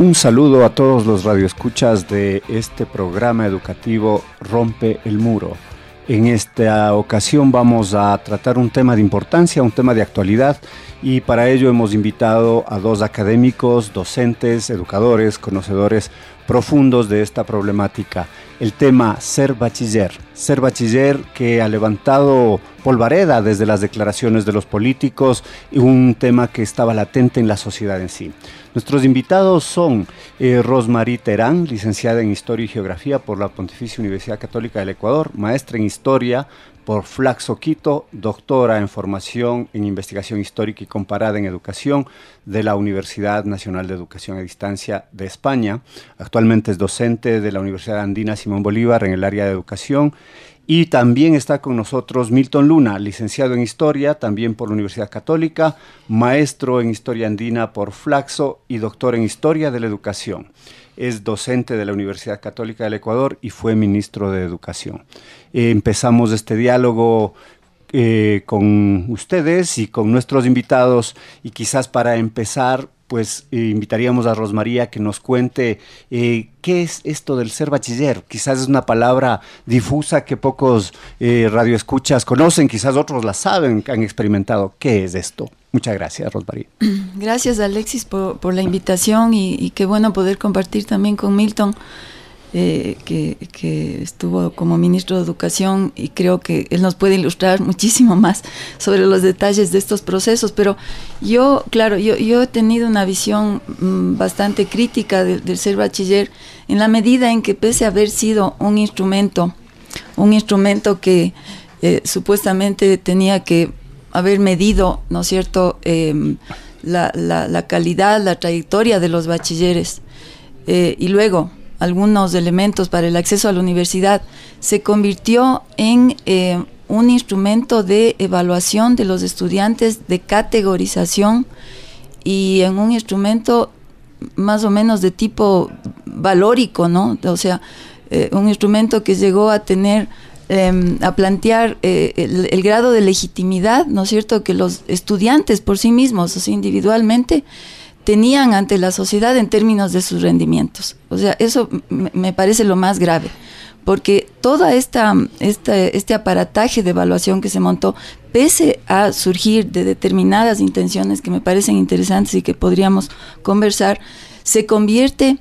Un saludo a todos los radioescuchas de este programa educativo Rompe el Muro. En esta ocasión vamos a tratar un tema de importancia, un tema de actualidad y para ello hemos invitado a dos académicos, docentes, educadores, conocedores profundos de esta problemática. El tema ser bachiller, ser bachiller que ha levantado polvareda desde las declaraciones de los políticos y un tema que estaba latente en la sociedad en sí. Nuestros invitados son eh, Terán, licenciada en Historia y Geografía por la Pontificia Universidad Católica del Ecuador, maestra en Historia por Flaxo Quito, doctora en Formación en Investigación Histórica y Comparada en Educación de la Universidad Nacional de Educación a Distancia de España. Actualmente es docente de la Universidad Andina Simón Bolívar en el área de educación y también está con nosotros Milton Luna, licenciado en Historia, también por la Universidad Católica, maestro en Historia Andina por Flaxo y doctor en Historia de la Educación. Es docente de la Universidad Católica del Ecuador y fue ministro de Educación. Eh, empezamos este diálogo eh, con ustedes y con nuestros invitados y quizás para empezar pues eh, invitaríamos a Rosmaría que nos cuente eh, qué es esto del ser bachiller. Quizás es una palabra difusa que pocos eh, radioescuchas conocen, quizás otros la saben, han experimentado. ¿Qué es esto? Muchas gracias, Rosmaría. Gracias, Alexis, por, la invitación y, qué bueno poder compartir también con Milton eh, que, estuvo como ministro de Educación y creo que él nos puede ilustrar muchísimo más sobre los detalles de estos procesos. Pero yo, claro, yo, he tenido una visión mm, bastante crítica del ser bachiller en la medida en que pese a haber sido un instrumento, un instrumento que eh, supuestamente tenía que haber medido, ¿no es cierto?, em, la, la, calidad, la trayectoria de los bachilleres. Eh, y luego, algunos elementos para el acceso a la universidad, se convirtió en eh, un instrumento de evaluación de los estudiantes, de categorización y en un instrumento más o menos de tipo valórico, ¿no? O sea, eh, un instrumento que llegó a tener, em, a plantear eh, el, grado de legitimidad, ¿no es cierto?, que los estudiantes por sí mismos, o sea, individualmente, tenían ante la sociedad en términos de sus rendimientos. O sea, eso me parece lo más grave, porque toda esta, este aparataje de evaluación que se montó, pese a surgir de determinadas intenciones que me parecen interesantes y que podríamos conversar, se convierte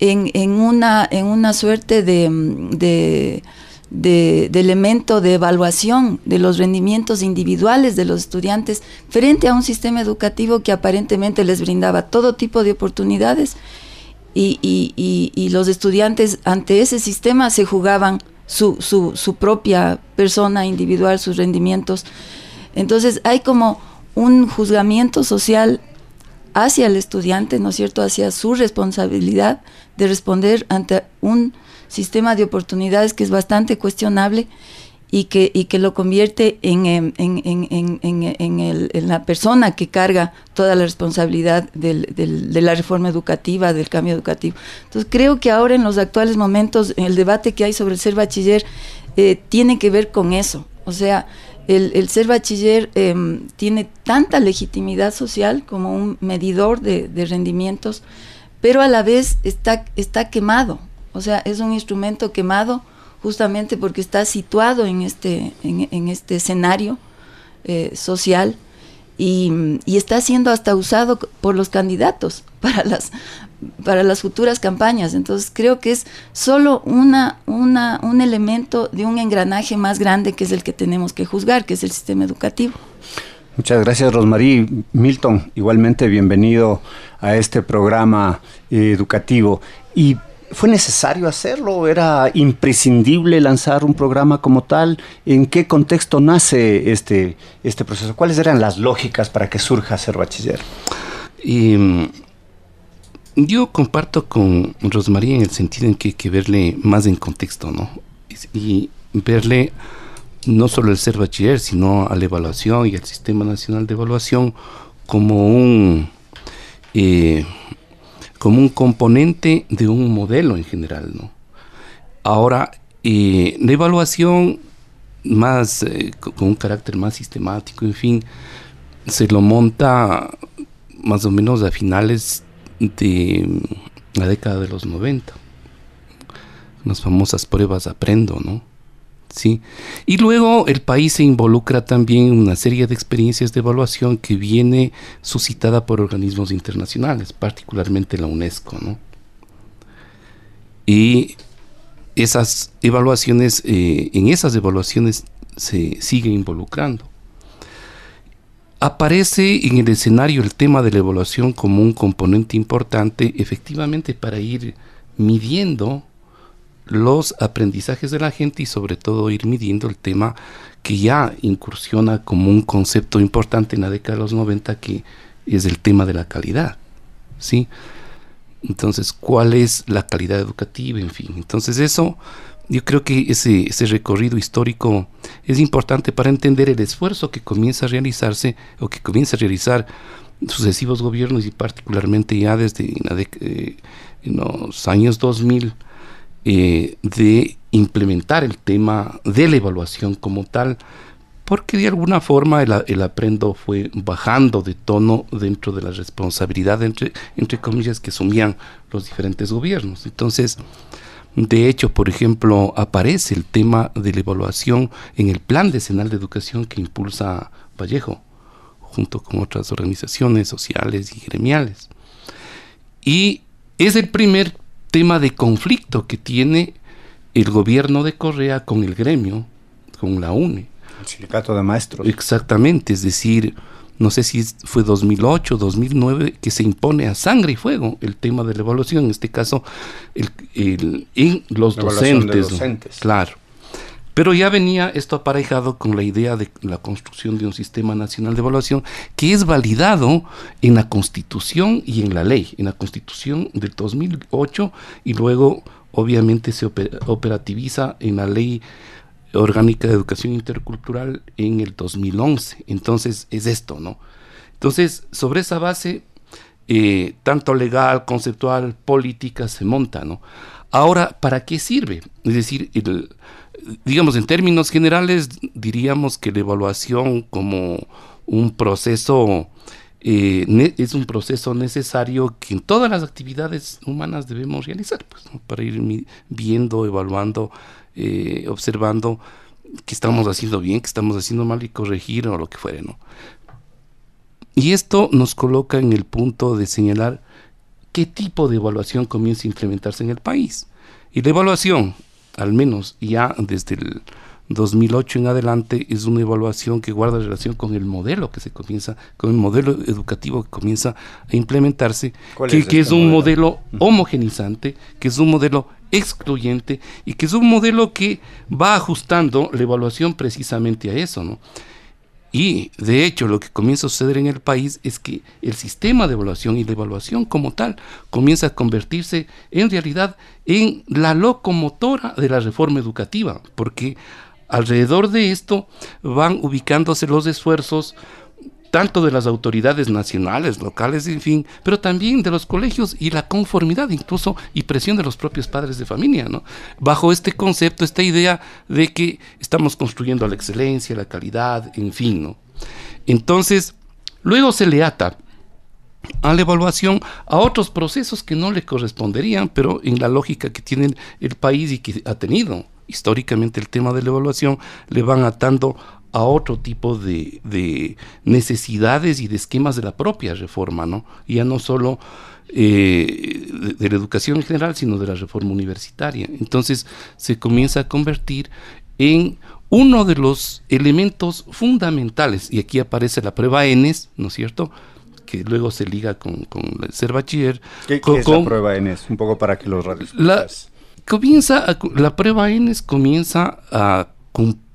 en, una, en una suerte de de, elemento de evaluación de los rendimientos individuales de los estudiantes frente a un sistema educativo que aparentemente les brindaba todo tipo de oportunidades y, y, los estudiantes ante ese sistema se jugaban su, su, su propia persona individual, sus rendimientos. Entonces hay como un juzgamiento social hacia el estudiante, ¿no es cierto?, hacia su responsabilidad de responder ante un sistema de oportunidades que es bastante cuestionable y que, y que lo convierte en, en, en, en, la persona que carga toda la responsabilidad del, del, de la reforma educativa, del cambio educativo. Entonces creo que ahora en los actuales momentos, el debate que hay sobre el ser bachiller eh, tiene que ver con eso. O sea, el, el ser bachiller em, tiene tanta legitimidad social como un medidor de, de rendimientos, pero a la vez está, está quemado. O sea, es un instrumento quemado justamente porque está situado en este, en, este escenario eh, social y, está siendo hasta usado por los candidatos para las, para las futuras campañas. Entonces creo que es solo una, una, un elemento de un engranaje más grande que es el que tenemos que juzgar, que es el sistema educativo. Muchas gracias, Rosmarie. Milton, igualmente bienvenido a este programa eh, educativo. Y ¿Fue necesario hacerlo? ¿Era imprescindible lanzar un programa como tal? ¿En qué contexto nace este, este proceso? ¿Cuáles eran las lógicas para que surja ser bachiller? Mm, yo comparto con Rosmaría en el sentido en que hay que verle más en contexto, ¿no? Y verle no solo el ser bachiller, sino a la evaluación y al Sistema Nacional de Evaluación como un... Eh, como un componente de un modelo en general. ¿no? Ahora, eh, la evaluación más eh, con un carácter más sistemático, en fin, se lo monta más o menos a finales de la década de los 90. Las famosas pruebas aprendo, ¿no? ¿Sí? Y luego el país se involucra también en una serie de experiencias de evaluación que viene suscitada por organismos internacionales, particularmente la UNESCO, ¿no? Y esas evaluaciones, eh, en esas evaluaciones se sigue involucrando. Aparece en el escenario el tema de la evaluación como un componente importante, efectivamente, para ir midiendo los aprendizajes de la gente y sobre todo ir midiendo el tema que ya incursiona como un concepto importante en la década de los 90 que es el tema de la calidad. ¿sí? Entonces, ¿cuál es la calidad educativa? En fin, entonces eso, yo creo que ese, recorrido histórico es importante para entender el esfuerzo que comienza a realizarse o que comienza a realizar sucesivos gobiernos y particularmente ya desde eh, los años 2000 eh, de implementar el tema de la evaluación como tal, porque de alguna forma el, aprendo fue bajando de tono dentro de la responsabilidad, entre, entre comillas, que asumían los diferentes gobiernos. Entonces, de hecho, por ejemplo, aparece el tema de la evaluación en el Plan Decenal de Educación que impulsa Vallejo, junto con otras organizaciones sociales y gremiales. Y es el primer tema de conflicto que tiene el gobierno de Correa con el gremio, con la UNE. El sindicato de maestros. Exactamente, es decir, no sé si fue 2008, 2009, que se impone a sangre y fuego el tema de la evaluación, en este caso el, en los docentes. docentes. Claro. Pero ya venía esto aparejado con la idea de la construcción de un sistema nacional de evaluación que es validado en la Constitución y en la ley, en la Constitución del 2008 y luego obviamente se operativiza en la ley orgánica de educación intercultural en el 2011. Entonces es esto, ¿no? Entonces, sobre esa base, eh, tanto legal, conceptual, política, se monta, ¿no? Ahora, ¿para qué sirve? Es decir, el, digamos, en términos generales, diríamos que la evaluación como un proceso eh, es un proceso necesario que en todas las actividades humanas debemos realizar, pues, para ir viendo, evaluando, eh, observando que estamos haciendo bien, que estamos haciendo mal y corregir o lo que fuere, ¿no? Y esto nos coloca en el punto de señalar qué tipo de evaluación comienza a implementarse en el país. Y la evaluación al menos ya desde el 2008 en adelante, es una evaluación que guarda relación con el modelo que se comienza, con el modelo educativo que comienza a implementarse, que, es, que es este un modelo, homogenizante, que es un modelo excluyente y que es un modelo que va ajustando la evaluación precisamente a eso, ¿no? Y de hecho lo que comienza a suceder en el país es que el sistema de evaluación y la evaluación como tal comienza a convertirse en realidad en la locomotora de la reforma educativa, porque alrededor de esto van ubicándose los esfuerzos tanto de las autoridades nacionales, locales, en fin, pero también de los colegios y la conformidad incluso y presión de los propios padres de familia, ¿no? Bajo este concepto, esta idea de que estamos construyendo la excelencia, la calidad, en fin, ¿no? Entonces, luego se le ata a la evaluación a otros procesos que no le corresponderían, pero en la lógica que tiene el país y que ha tenido históricamente el tema de la evaluación, le van atando a otro tipo de, necesidades y de esquemas de la propia reforma, ¿no? Ya no solo eh, de, la educación en general, sino de la reforma universitaria. Entonces se comienza a convertir en uno de los elementos fundamentales, y aquí aparece la prueba ENES, ¿no es cierto?, que luego se liga con, el ser bachiller. ¿Qué, es la prueba ENES? Un poco para que los radios. La, comienza la prueba ENES comienza a cumplir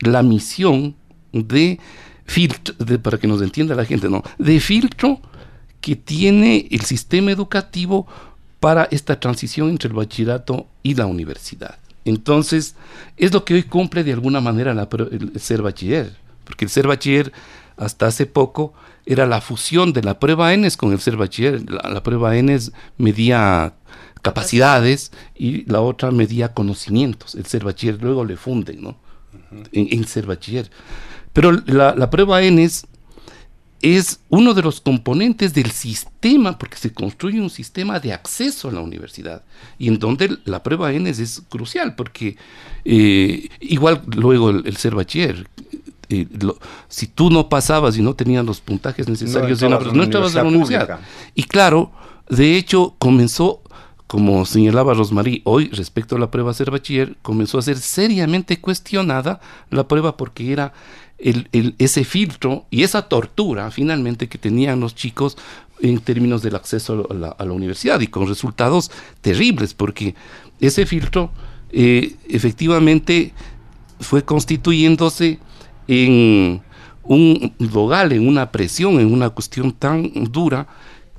la misión de filtro, para que nos entienda la gente, ¿no? De filtro que tiene el sistema educativo para esta transición entre el bachillerato y la universidad. Entonces, es lo que hoy cumple de alguna manera el, ser bachiller, porque el ser bachiller hasta hace poco era la fusión de la prueba ENES con el ser bachiller. La, prueba ENES medía capacidades y la otra medía conocimientos. El ser bachiller luego le funden, ¿no? En, ser bachiller. Pero la, la prueba ENES es uno de los componentes del sistema, porque se construye un sistema de acceso a la universidad, y en donde la prueba ENES es crucial, porque eh, igual luego el, ser bachiller, eh, si tú no pasabas y no tenías los puntajes necesarios, no, no entrabas a la universidad. Y claro, de hecho comenzó, como señalaba Rosmarie, hoy respecto a la prueba ser bachiller, comenzó a ser seriamente cuestionada la prueba porque era el, ese filtro y esa tortura finalmente que tenían los chicos en términos del acceso a la, universidad y con resultados terribles porque ese filtro eh, efectivamente fue constituyéndose en un dogal, en una presión, en una cuestión tan dura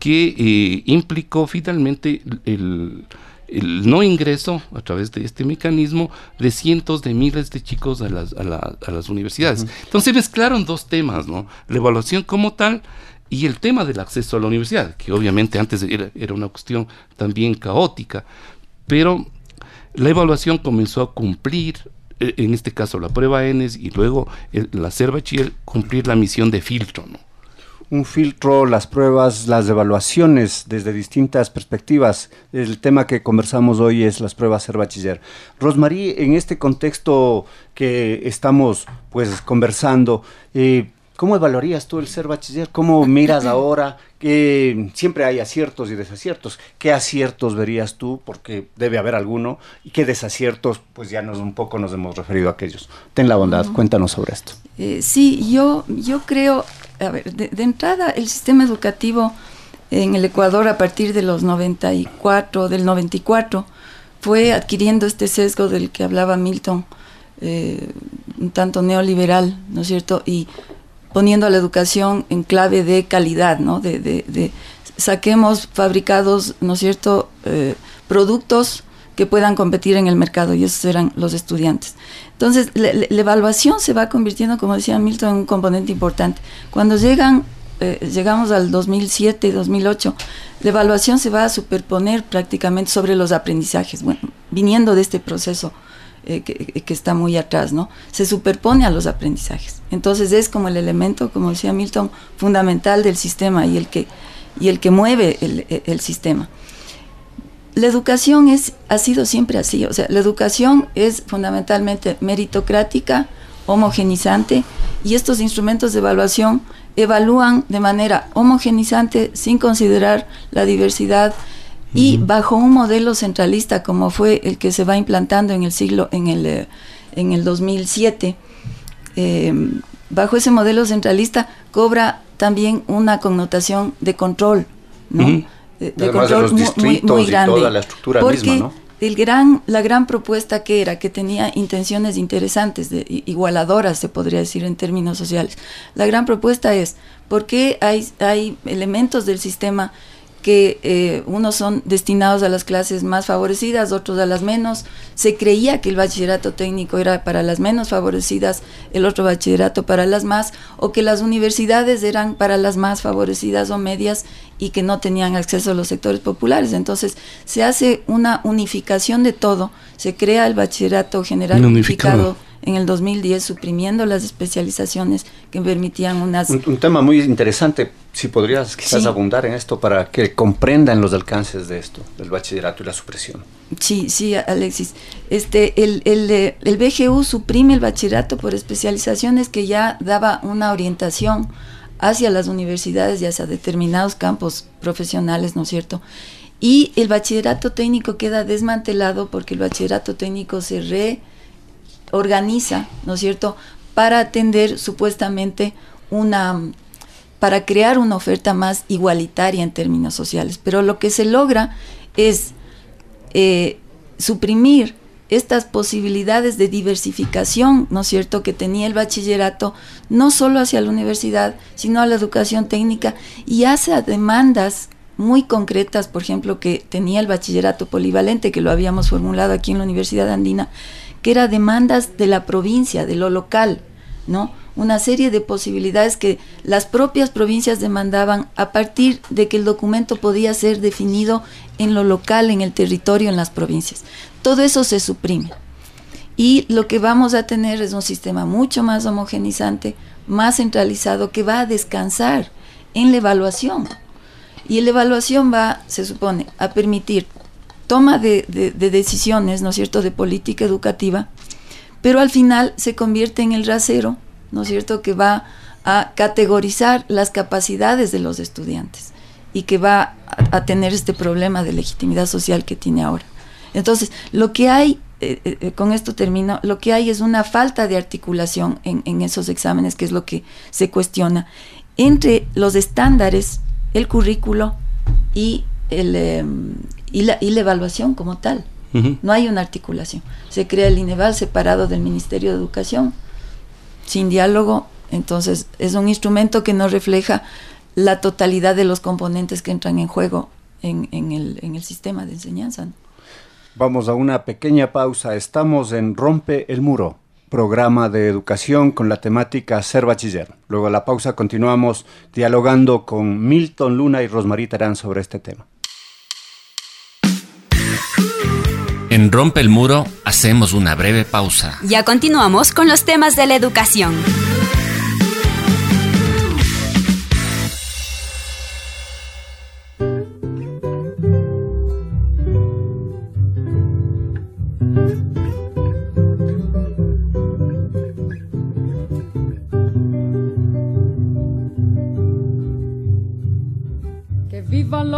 que eh, implicó finalmente el, el no ingreso a través de este mecanismo de cientos de miles de chicos a las, a, a las universidades. Entonces mezclaron dos temas, ¿no? La evaluación como tal y el tema del acceso a la universidad, que obviamente antes era, era una cuestión también caótica, pero la evaluación comenzó a cumplir e, en este caso la prueba ENES y luego la bachiller cumplir la misión de filtro, ¿no? Un filtro, las pruebas, las evaluaciones desde distintas perspectivas. El tema que conversamos hoy es las pruebas ser bachiller. Rosmarie, en este contexto que estamos pues conversando, eh, ¿cómo evaluarías tú el ser bachiller? ¿Cómo miras ahora que siempre hay aciertos y desaciertos? ¿Qué aciertos verías tú? Porque debe haber alguno. ¿Y qué desaciertos? Pues ya nos un poco nos hemos referido a aquellos. Ten la bondad, cuéntanos sobre esto. Eh, sí, yo, yo creo a ver, de, entrada el sistema educativo en el Ecuador a partir de los 94, del 94, fue adquiriendo este sesgo del que hablaba Milton, eh, un tanto neoliberal, ¿no es cierto? Y poniendo a la educación en clave de calidad, ¿no? De, saquemos fabricados, ¿no es cierto?, eh, productos que puedan competir en el mercado y esos eran los estudiantes. Entonces, la, evaluación se va convirtiendo, como decía Milton, en un componente importante. Cuando llegan, eh, llegamos al 2007, 2008, la evaluación se va a superponer prácticamente sobre los aprendizajes, bueno, viniendo de este proceso eh, que, está muy atrás, ¿no? Se superpone a los aprendizajes. Entonces es como el elemento, como decía Milton, fundamental del sistema y el que, y el que mueve el, el sistema la educación es, ha sido siempre así, o sea, la educación es fundamentalmente meritocrática, homogenizante, y estos instrumentos de evaluación evalúan de manera homogenizante sin considerar la diversidad y bajo un modelo centralista como fue el que se va implantando en el siglo, en el, eh, en el 2007. Em, bajo ese modelo centralista cobra también una connotación de control, ¿no? De, control muy, muy, grande. toda la estructura porque El gran, la gran propuesta que era, que tenía intenciones interesantes, de, igualadoras, se podría decir en términos sociales. La gran propuesta es, ¿por qué hay, hay elementos del sistema que eh, unos son destinados a las clases más favorecidas, otros a las menos. Se creía que el bachillerato técnico era para las menos favorecidas, el otro bachillerato para las más, o que las universidades eran para las más favorecidas o medias y que no tenían acceso a los sectores populares. Entonces se hace una unificación de todo, se crea el bachillerato general unificado en el 2010 suprimiendo las especializaciones que permitían unas... Un, tema muy interesante, si podrías quizás abundar en esto para que comprendan los alcances de esto, del bachillerato y la supresión. Sí, sí, Alexis. Este, el, el, el BGU suprime el bachillerato por especializaciones que ya daba una orientación hacia las universidades y hacia determinados campos profesionales, ¿no es cierto? Y el bachillerato técnico queda desmantelado porque el bachillerato técnico se reorganiza, ¿no es cierto?, para atender supuestamente una, para crear una oferta más igualitaria en términos sociales. Pero lo que se logra es eh, suprimir estas posibilidades de diversificación, ¿no es cierto?, que tenía el bachillerato, no solo hacia la universidad, sino a la educación técnica y hace demandas muy concretas, por ejemplo, que tenía el bachillerato polivalente, que lo habíamos formulado aquí en la Universidad Andina, que era demandas de la provincia, de lo local, ¿no? Una serie de posibilidades que las propias provincias demandaban a partir de que el documento podía ser definido en lo local, en el territorio, en las provincias. Todo eso se suprime. Y lo que vamos a tener es un sistema mucho más homogenizante, más centralizado, que va a descansar en la evaluación. Y la evaluación va, se supone, a permitir toma de, decisiones, ¿no es cierto?, de política educativa, pero al final se convierte en el rasero, ¿no es cierto?, que va a categorizar las capacidades de los estudiantes y que va a, tener este problema de legitimidad social que tiene ahora. Entonces, lo que hay, eh, eh, eh, con esto termino, lo que hay es una falta de articulación en, esos exámenes, que es lo que se cuestiona, entre los estándares el currículo y, el, em, y, la, y la evaluación como tal. No hay una articulación. Se crea el INEVAL separado del Ministerio de Educación, sin diálogo. Entonces, es un instrumento que no refleja la totalidad de los componentes que entran en juego en, en, el, en el sistema de enseñanza. Vamos a una pequeña pausa. Estamos en Rompe el Muro programa de educación con la temática Ser Bachiller. Luego de la pausa continuamos dialogando con Milton Luna y Rosmarie Terán sobre este tema. En Rompe el Muro hacemos una breve pausa. Ya continuamos con los temas de la educación.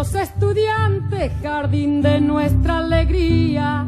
los estudiantes, jardín de nuestra alegría.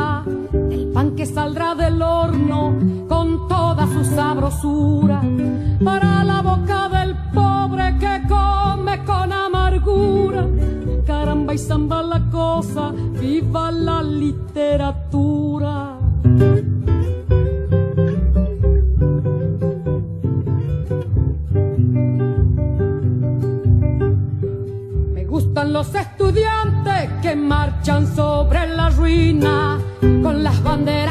saldrá del horno con toda su sabrosura para la boca del que come con amargura. Caramba y zamba la cosa, viva la literatura. Me gustan los estudiantes que marchan sobre la ruina con las banderas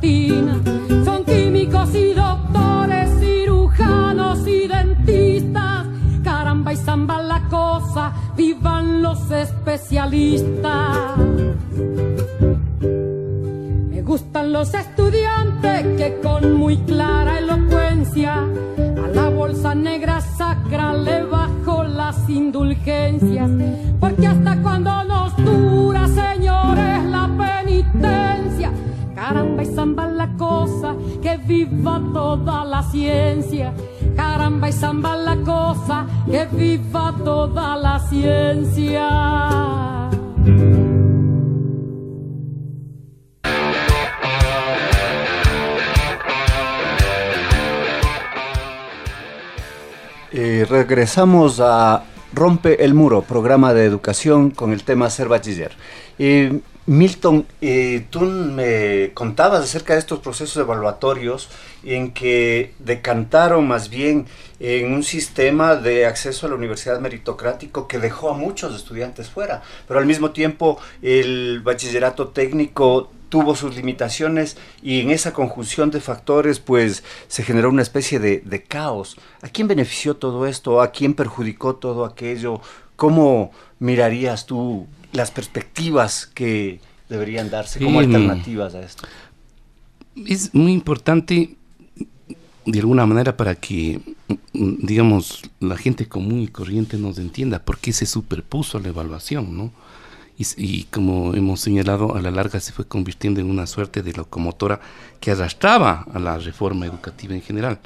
Son químicos y doctores y dentistas. Caramba y zamba la cosa, vivan los especialistas. Me gustan los estudiantes que con muy clara elocuencia a la bolsa negra sacra le bajo las indulgencias. Porque hasta cuando nos dura, señores, la. Caramba y zamba la cosa, que viva toda la ciencia. Caramba y zamba la cosa, que viva toda la ciencia. Eh, regresamos a Rompe el Muro, programa de educación con el tema Ser Bachiller. Eh, Milton, eh, tú me contabas acerca de estos procesos evaluatorios en que decantaron más bien en un sistema de acceso a la universidad meritocrático que dejó a muchos estudiantes fuera, pero al mismo tiempo el bachillerato técnico tuvo sus limitaciones y en esa conjunción de factores pues se generó una especie de, caos. ¿A quién benefició todo esto? ¿A quién perjudicó todo aquello? ¿Cómo mirarías tú las perspectivas que deberían darse como alternativas a esto? Es muy importante de alguna manera para que, digamos, la gente común y corriente nos entienda por qué se superpuso la evaluación, ¿no? y, como hemos señalado, a la larga se fue convirtiendo en una suerte de locomotora que arrastraba a la reforma educativa en general.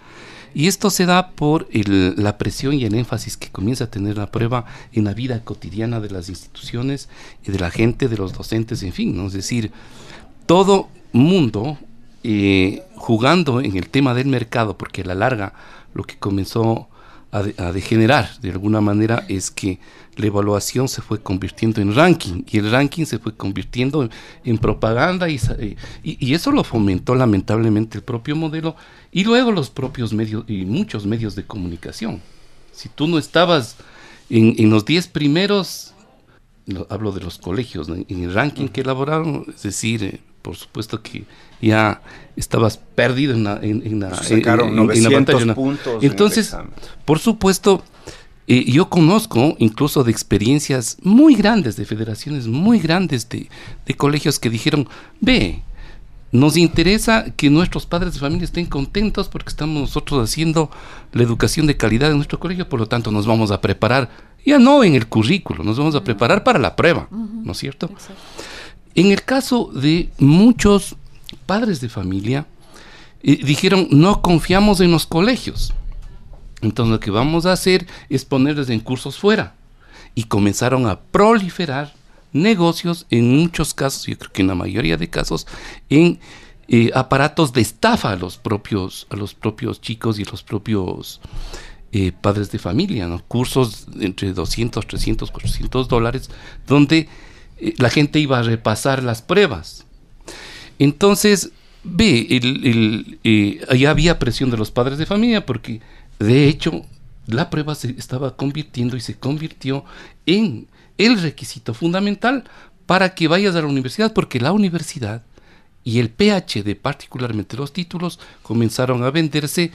Y esto se da por la presión y el énfasis que comienza a tener la prueba en la vida cotidiana de las instituciones y de la gente, de los docentes, en fin, ¿no? es decir, todo mundo eh, jugando en el tema del mercado, porque a la larga lo que comenzó a, degenerar de alguna manera es que la evaluación se fue convirtiendo en ranking y el ranking se fue convirtiendo en, propaganda y, y, eso lo fomentó lamentablemente el propio modelo y luego los propios medios y muchos medios de comunicación. Si tú no estabas en, los 10 primeros, hablo de los colegios, en el ranking que elaboraron, es decir, eh, por supuesto que ya estabas perdido en la, en, la, en, puntos Entonces, por supuesto, eh, yo conozco incluso de experiencias muy grandes, de federaciones muy grandes de, de colegios que dijeron, ve, nos interesa que nuestros padres de familia estén contentos porque estamos nosotros haciendo la educación de calidad en nuestro colegio, por lo tanto nos vamos a preparar, ya no en el currículo, nos vamos a preparar para la prueba, ¿no es cierto? En el caso de muchos padres de familia, eh, dijeron, no confiamos en los colegios. Entonces lo que vamos a hacer es ponerles en cursos fuera. Y comenzaron a proliferar negocios, en muchos casos, yo creo que en la mayoría de casos, en eh, aparatos de estafa a los propios, a los propios chicos y a los propios eh, padres de familia, ¿no? cursos entre 200, 300, 400 dólares, donde eh, la gente iba a repasar las pruebas. Entonces, ve, el, eh, había presión de los padres de familia porque, de hecho, la prueba se estaba convirtiendo y se convirtió en el requisito fundamental para que vayas a la universidad, porque la universidad y el PhD, particularmente los títulos, comenzaron a venderse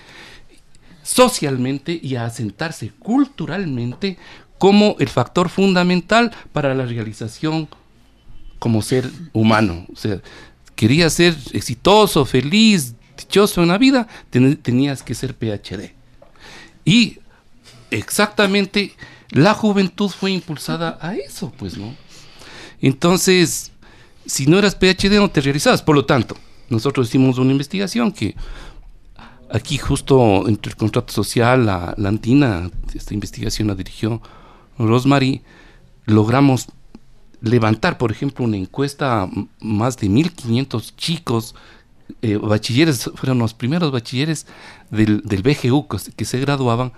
socialmente y a asentarse culturalmente como el factor fundamental para la realización como ser humano. O sea, querías ser exitoso, feliz, dichoso en la vida, tenías que ser PhD. Y exactamente la juventud fue impulsada a eso, pues, ¿no? Entonces, si no eras PhD no te realizabas. Por lo tanto, nosotros hicimos una investigación que aquí justo entre el contrato social, la, Antina, esta investigación la dirigió Rosemary, logramos levantar, por ejemplo, una encuesta a más de 1.500 chicos, eh, bachilleres, fueron los primeros bachilleres del, del BGU que, se graduaban,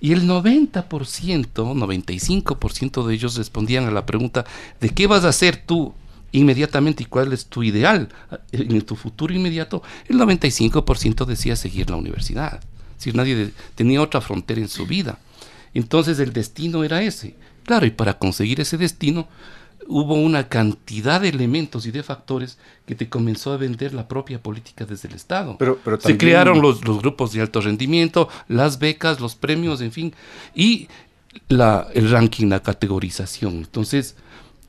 y el 90%, 95% de ellos respondían a la pregunta de qué vas a hacer tú inmediatamente y cuál es tu ideal en tu futuro inmediato, el 95% decía seguir la universidad. Si nadie tenía otra frontera en su vida. Entonces el destino era ese. Claro, y para conseguir ese destino hubo una cantidad de elementos y de factores que te comenzó a vender la propia política desde el Estado. Pero, pero Se crearon los, los, grupos de alto rendimiento, las becas, los premios, en fin, y la, el ranking, la categorización. Entonces,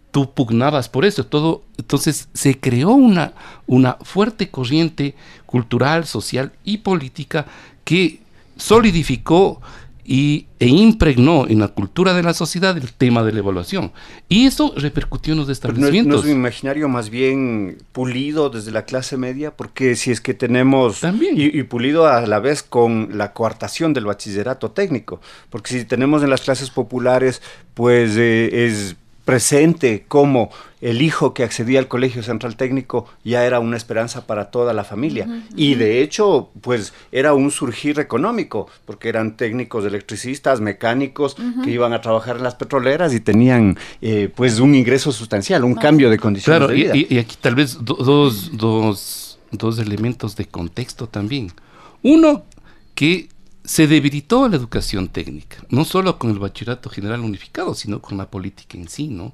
tú pugnabas por eso. Todo, entonces se creó una, una fuerte corriente cultural, social y política que solidificó y, e impregnó en la cultura de la sociedad el tema de la evaluación. Y eso repercutió en los establecimientos. no, es, un imaginario más bien pulido desde la clase media, porque si es que tenemos... También. Y, pulido a la vez con la coartación del bachillerato técnico, porque si tenemos en las clases populares, pues eh, es presente como el hijo que accedía al colegio central técnico ya era una esperanza para toda la familia. Y de hecho, pues era un surgir económico, porque eran técnicos electricistas, mecánicos, que iban a trabajar en las petroleras y tenían eh, pues un ingreso sustancial, un cambio de condiciones de vida. Y, y, aquí tal vez dos, dos, dos elementos de contexto también. Uno, que se debilitó la educación técnica, no solo con el bachillerato general unificado, sino con la política en sí, ¿no?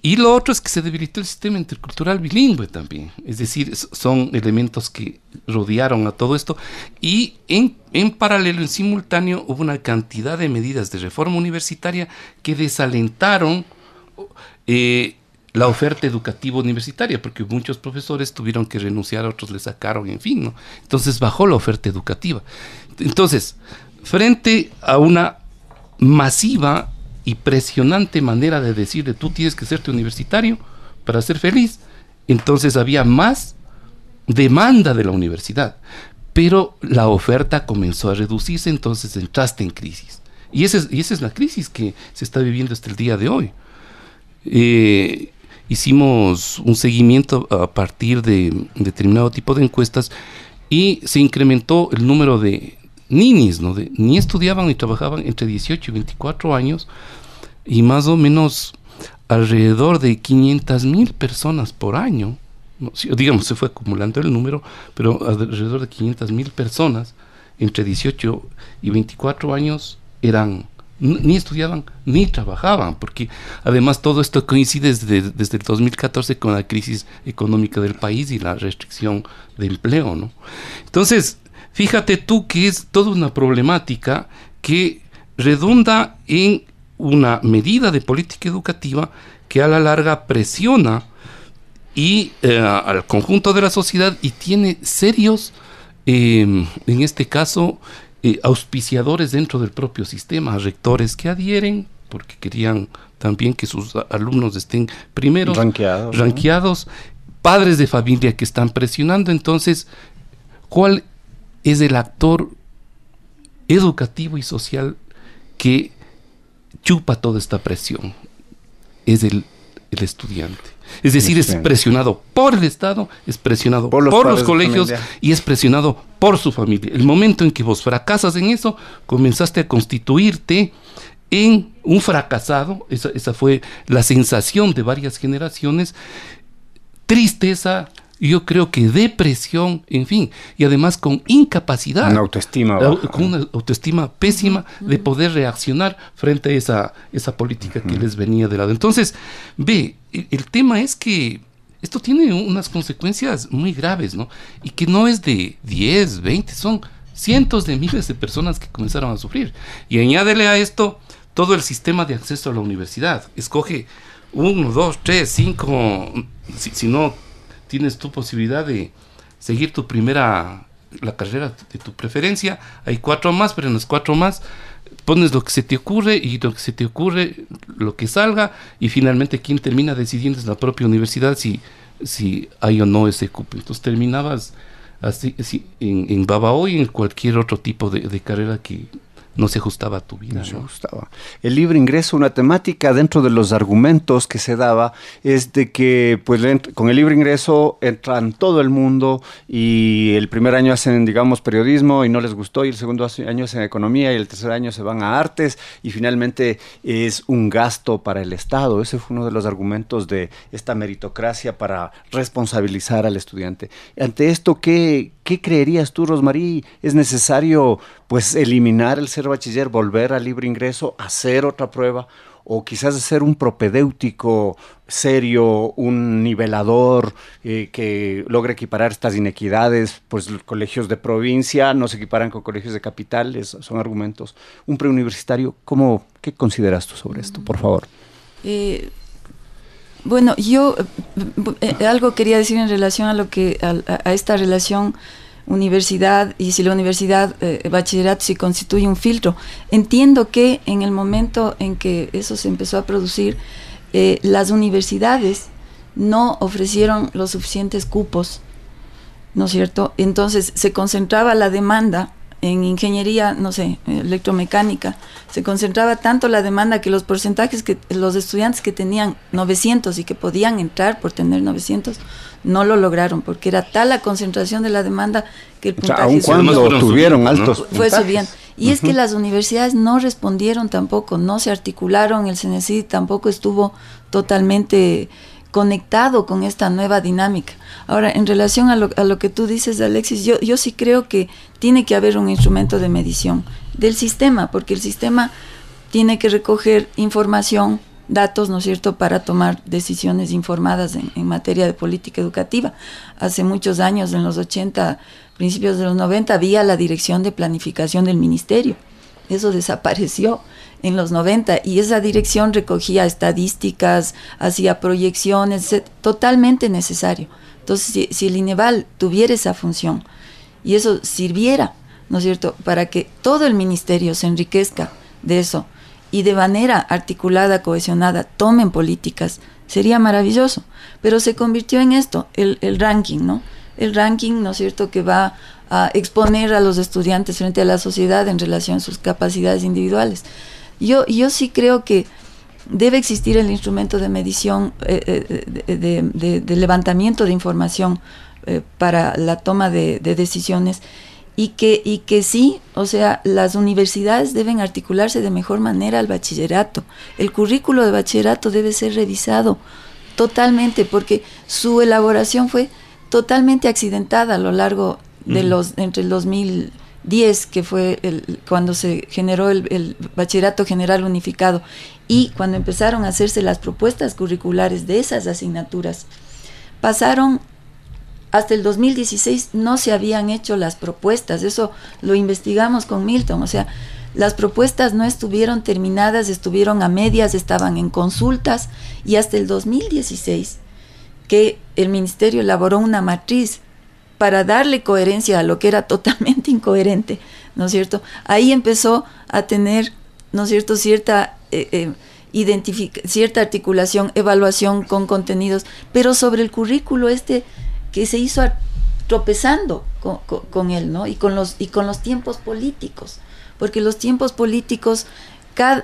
Y lo otro es que se debilitó el sistema intercultural bilingüe también. Es decir, son elementos que rodearon a todo esto. Y en, en paralelo, en simultáneo, hubo una cantidad de medidas de reforma universitaria que desalentaron eh, la oferta educativa universitaria, porque muchos profesores tuvieron que renunciar, otros le sacaron, en fin, ¿no? Entonces bajó la oferta educativa. Entonces, frente a una masiva y presionante manera de decirle tú tienes que serte universitario para ser feliz, entonces había más demanda de la universidad, pero la oferta comenzó a reducirse, entonces entraste en crisis. Y esa es, y esa es la crisis que se está viviendo hasta el día de hoy. Eh, hicimos un seguimiento a partir de determinado tipo de encuestas y se incrementó el número de ninis, ¿no? De, ni estudiaban ni trabajaban entre 18 y 24 años y más o menos alrededor de 500 mil personas por año, digamos, se fue acumulando el número, pero alrededor de 500 mil personas entre 18 y 24 años eran ni estudiaban ni trabajaban, porque además todo esto coincide desde, desde, el 2014 con la crisis económica del país y la restricción de empleo, ¿no? Entonces, fíjate tú que es toda una problemática que redunda en una medida de política educativa que a la larga presiona y eh, al conjunto de la sociedad y tiene serios, eh, en este caso, eh, auspiciadores dentro del propio sistema, rectores que adhieren porque querían también que sus alumnos estén primero ranqueados, padres de familia que están presionando. Entonces, ¿cuál es el actor educativo y social que chupa toda esta presión? Es el estudiante. Es decir, es presionado por el Estado, es presionado por los, colegios y es presionado por su familia. El momento en que vos fracasas en eso, comenzaste a constituirte en un fracasado, esa, esa fue la sensación de varias generaciones, tristeza, yo creo que depresión, en fin, y además con incapacidad. Una autoestima. Con una autoestima pésima de poder reaccionar frente a esa, esa política que les venía de lado. Entonces, ve, el, tema es que esto tiene unas consecuencias muy graves, ¿no? Y que no es de 10, 20, son cientos de miles de personas que comenzaron a sufrir. Y añádele a esto todo el sistema de acceso a la universidad. Escoge uno, dos, tres, cinco, si no tienes tu posibilidad de seguir tu primera, la carrera de tu preferencia. Hay cuatro más, pero en los cuatro más pones lo que se te ocurre y lo que se te ocurre, lo que salga, y finalmente quien termina decidiendo es la propia universidad si, si hay o no ese cupo. Entonces terminabas así, en, en Babao y en cualquier otro tipo de carrera que, no se ajustaba a tu vida. No, se ajustaba. El libre ingreso, una temática dentro de los argumentos que se daba es de que pues con el libre ingreso entran todo el mundo y el primer año hacen, digamos, periodismo y no les gustó y el segundo año hacen economía y el tercer año se van a artes y finalmente es un gasto para el Estado. Ese fue uno de los argumentos de esta meritocracia para responsabilizar al estudiante. Ante esto, ¿qué, qué creerías tú, Rosmarí? ¿Es necesario pues eliminar el ser bachiller, volver al libre ingreso, hacer otra prueba o quizás hacer un propedéutico serio, un nivelador eh, que logre equiparar estas inequidades, pues colegios de provincia no se equiparan con colegios de capital, son argumentos. Un preuniversitario, ¿cómo, ¿qué consideras tú sobre esto, por favor? Eh, Bueno, yo eh, algo quería decir en relación a lo que a, esta relación universidad y si la universidad eh, bachillerato se constituye un filtro. Entiendo que en el momento en que eso se empezó a producir, las universidades no ofrecieron los suficientes cupos, ¿no es cierto? Entonces se concentraba la demanda en ingeniería, no sé, electromecánica, se concentraba tanto la demanda que los porcentajes que los estudiantes que tenían 900 y que podían entrar por tener 900 no lo lograron porque era tal la concentración de la demanda que el puntaje o sea, cuando tuvieron altos fue subiendo. Y es que las universidades no respondieron tampoco, no se articularon, el CNCI tampoco estuvo totalmente conectado con esta nueva dinámica. Ahora, en relación a lo, a lo que tú dices, Alexis, yo, yo sí creo que tiene que haber un instrumento de medición del sistema, porque el sistema tiene que recoger información, datos, ¿no es cierto?, para tomar decisiones informadas en, en, materia de política educativa. Hace muchos años, en los 80, principios de los 90, había la dirección de planificación del ministerio. Eso desapareció en los 90 y esa dirección recogía estadísticas, hacía proyecciones, totalmente necesario. Entonces, si, el INEVAL tuviera esa función y eso sirviera, ¿no es cierto?, para que todo el ministerio se enriquezca de eso y de manera articulada, cohesionada, tomen políticas, sería maravilloso. Pero se convirtió en esto, el, el ranking, ¿no? El ranking, ¿no es cierto?, que va a exponer a los estudiantes frente a la sociedad en relación a sus capacidades individuales. Yo, yo sí creo que debe existir el instrumento de medición, eh, eh, de, levantamiento de información eh, para la toma de, decisiones y que, y que sí, o sea, las universidades deben articularse de mejor manera al bachillerato. El currículo de bachillerato debe ser revisado totalmente porque su elaboración fue totalmente accidentada a lo largo de los entre el 2000 10, que fue el, cuando se generó el, bachillerato general unificado, y cuando empezaron a hacerse las propuestas curriculares de esas asignaturas, pasaron hasta el 2016 no se habían hecho las propuestas, eso lo investigamos con Milton, o sea, las propuestas no estuvieron terminadas, estuvieron a medias, estaban en consultas y hasta el 2016 que el ministerio elaboró una matriz para darle coherencia a lo que era totalmente incoherente, ¿no es cierto? Ahí empezó a tener, ¿no es cierto?, cierta, eh, eh, cierta articulación, evaluación con contenidos, pero sobre el currículo este que se hizo tropezando con, él, ¿no? Y con, los, y con los tiempos políticos, porque los tiempos políticos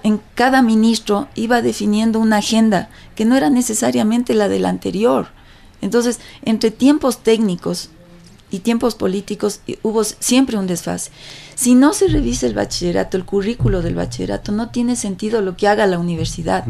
en cada ministro iba definiendo una agenda que no era necesariamente la del anterior. Entonces, entre tiempos técnicos y tiempos políticos hubo siempre un desfase. Si no se revisa el bachillerato, el currículo del bachillerato, no tiene sentido lo que haga la universidad.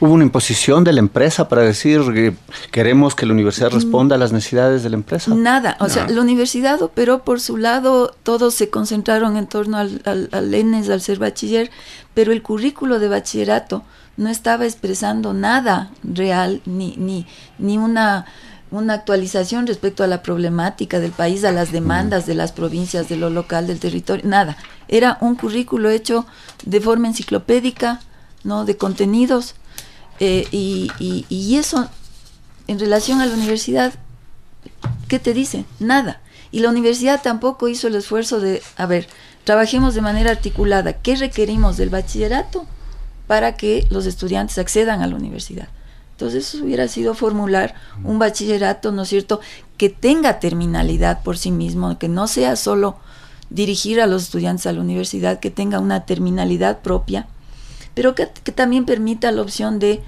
¿Hubo una imposición de la empresa para decir que queremos que la universidad mm. responda a las necesidades de la empresa? Nada, o sea, la universidad operó por su lado, todos se concentraron en torno al, al, al ENES, al ser bachiller, pero el currículo de bachillerato no estaba expresando nada real, ni, ni, ni una una actualización respecto a la problemática del país, a las demandas de las provincias, de lo local, del territorio, nada. Era un currículo hecho de forma enciclopédica, ¿no? De contenidos. Eh, y, y, eso, en relación a la universidad, ¿qué te dice? Nada. Y la universidad tampoco hizo el esfuerzo de, a ver, trabajemos de manera articulada. ¿Qué requerimos del bachillerato para que los estudiantes accedan a la universidad? Entonces eso hubiera sido formular un bachillerato, ¿no es cierto?, que tenga terminalidad por sí mismo, que no sea solo dirigir a los estudiantes a la universidad, que tenga una terminalidad propia, pero que, también permita la opción de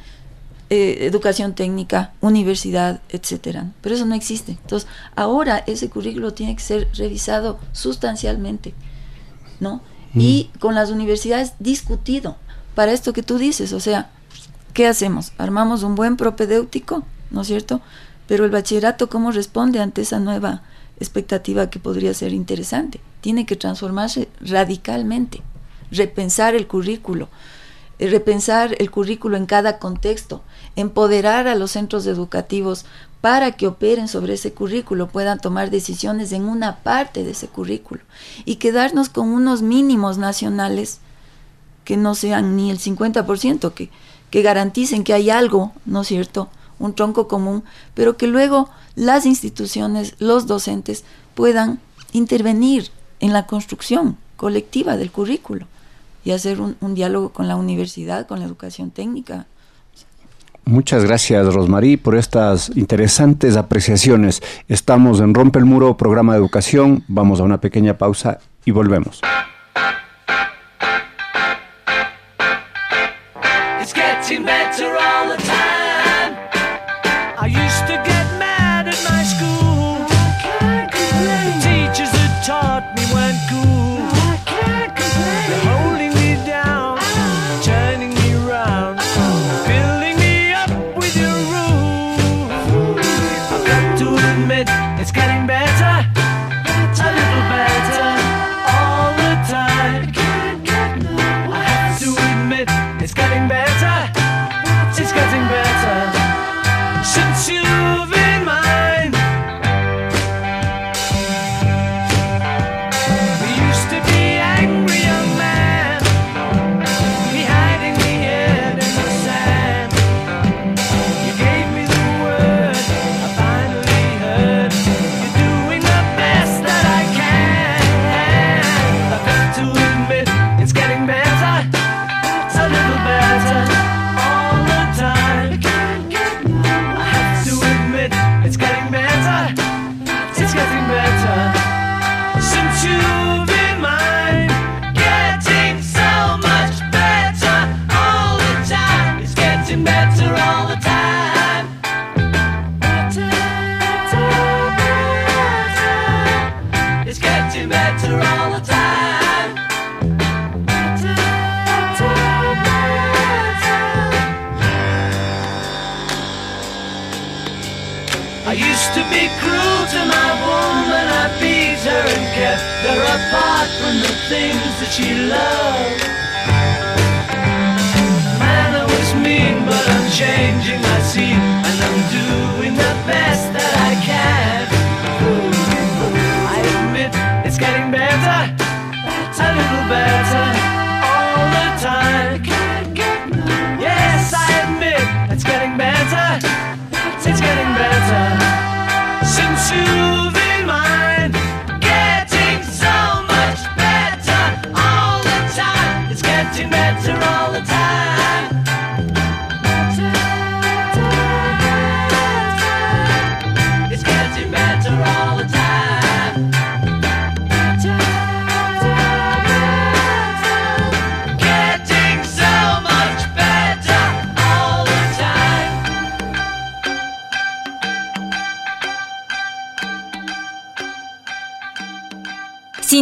eh, educación técnica, universidad, etcétera. Pero eso no existe. Entonces, ahora ese currículo tiene que ser revisado sustancialmente, ¿no? Mm. Y con las universidades discutido para esto que tú dices, o sea, ¿qué hacemos? Armamos un buen propedéutico, ¿no es cierto? Pero el bachillerato, ¿cómo responde ante esa nueva expectativa que podría ser interesante? Tiene que transformarse radicalmente, repensar el currículo, eh, repensar el currículo en cada contexto, empoderar a los centros educativos para que operen sobre ese currículo, puedan tomar decisiones en una parte de ese currículo y quedarnos con unos mínimos nacionales que no sean ni el 50%, que que garanticen que hay algo, ¿no es cierto? un tronco común, pero que luego las instituciones, los docentes puedan intervenir en la construcción colectiva del currículo y hacer un, diálogo con la universidad, con la educación técnica. Muchas gracias, Rosmarí, por estas interesantes apreciaciones. Estamos en Rompe el Muro, programa de educación. Vamos a una pequeña pausa y volvemos. Marching Band.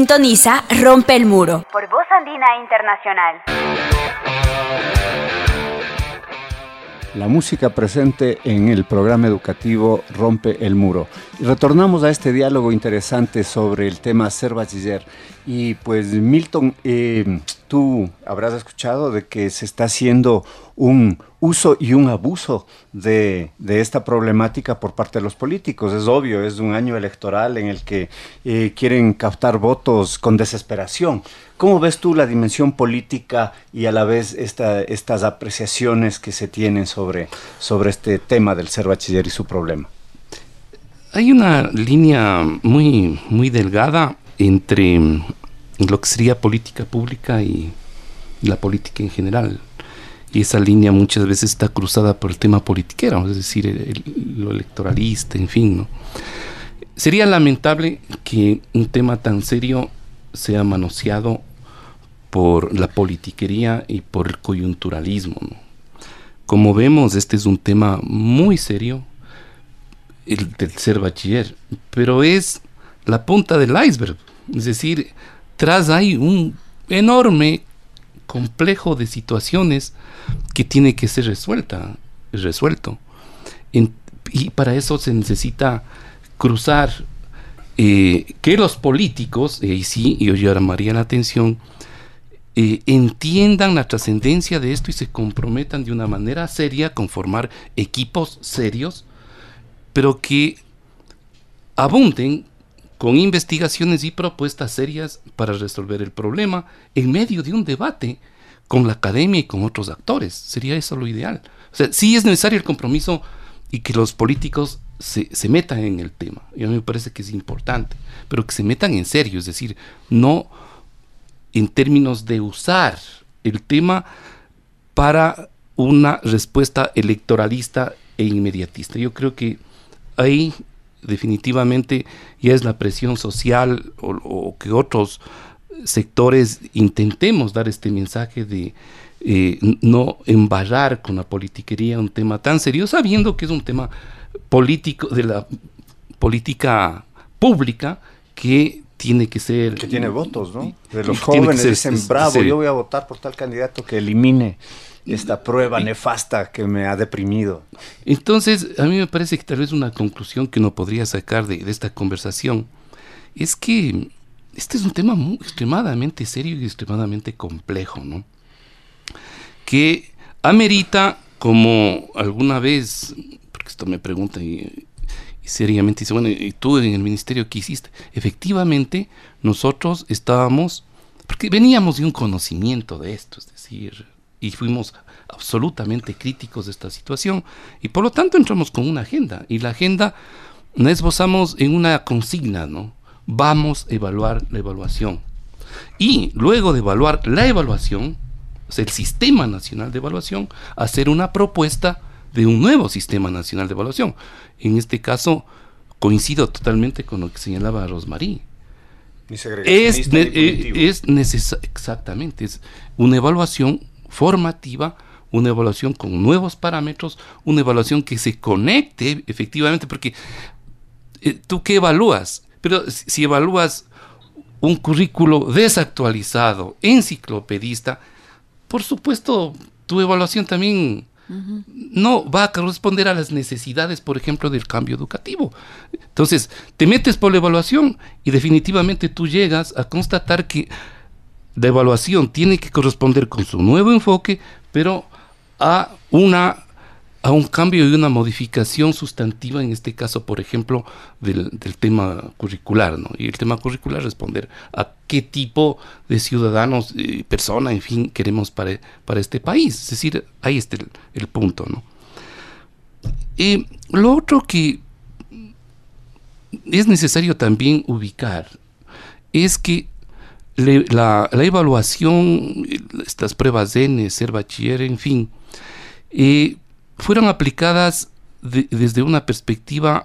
Sintoniza Rompe el Muro. Por Voz Andina Internacional. La música presente en el programa educativo Rompe el Muro. Y retornamos a este diálogo interesante sobre el tema ser bachiller. Y pues Milton, eh, tú habrás escuchado de que se está haciendo un uso y un abuso de, esta problemática por parte de los políticos. Es obvio, es un año electoral en el que eh, quieren captar votos con desesperación. ¿Cómo ves tú la dimensión política y a la vez estas apreciaciones que se tienen sobre, sobre este tema del ser bachiller y su problema? Hay una línea muy, muy delgada entre lo que sería política pública y la política en general. Y esa línea muchas veces está cruzada por el tema politiquero, es decir, lo electoralista, en fin. ¿no? Sería lamentable que un tema tan serio sea manoseado por la politiquería y por el coyunturalismo. Como vemos, este es un tema muy serio, el del ser bachiller, pero es la punta del iceberg. Es decir, tras hay un enorme complejo de situaciones que tiene que ser resuelta, resuelto. y para eso se necesita cruzar eh, que los políticos, y sí, yo llamaría la atención, eh, entiendan la trascendencia de esto y se comprometan de una manera seria con formar equipos serios, pero que abunden con investigaciones y propuestas serias para resolver el problema en medio de un debate con la academia y con otros actores. Sería eso lo ideal. O sea, sí es necesario el compromiso y que los políticos se, se, metan en el tema. Y a mí me parece que es importante, pero que se metan en serio, es decir, no en términos de usar el tema para una respuesta electoralista e inmediatista. Yo creo que ahí definitivamente ya es la presión social o, que otros sectores intentemos dar este mensaje de eh, no embarrar con la politiquería un tema tan serio, sabiendo que es un tema político de la política pública que tiene que ser... Que tiene votos, ¿no? De los jóvenes dicen, bravo, yo voy a votar por tal candidato que elimine esta prueba nefasta que me ha deprimido. Entonces, a mí me parece que tal vez una conclusión que uno podría sacar de, esta conversación es que este es un tema muy, extremadamente serio y extremadamente complejo, ¿no? Que amerita, como alguna vez, porque esto me pregunta y, y seriamente dice, bueno, ¿y tú en el ministerio qué hiciste? Efectivamente, nosotros estábamos, porque veníamos de un conocimiento de esto, es decir, y fuimos absolutamente críticos de esta situación y por lo tanto entramos con una agenda y la agenda la esbozamos en una consigna, ¿no? Vamos a evaluar la evaluación. Y luego de evaluar la evaluación, el Sistema Nacional de Evaluación, hacer una propuesta de un nuevo Sistema Nacional de Evaluación. En este caso, coincido totalmente con lo que señalaba Rosmarie. Es, eh, es necesario, exactamente, es una evaluación formativa, una evaluación con nuevos parámetros, una evaluación que se conecte efectivamente, porque eh, tú qué evalúas, pero si evalúas un currículo desactualizado, enciclopedista, por supuesto tu evaluación también no va a corresponder a las necesidades, por ejemplo, del cambio educativo. Entonces, te metes por la evaluación y definitivamente tú llegas a constatar que de evaluación tiene que corresponder con su nuevo enfoque, pero a una a un cambio y una modificación sustantiva, en este caso, por ejemplo, del, tema curricular, ¿no? Y el tema curricular responder a qué tipo de ciudadanos, eh, persona, en fin, queremos para, para este país. Es decir, ahí está el, el punto, ¿no? Y lo otro que es necesario también ubicar es que la, evaluación, estas pruebas de ser bachiller, en fin, eh, fueron aplicadas desde una perspectiva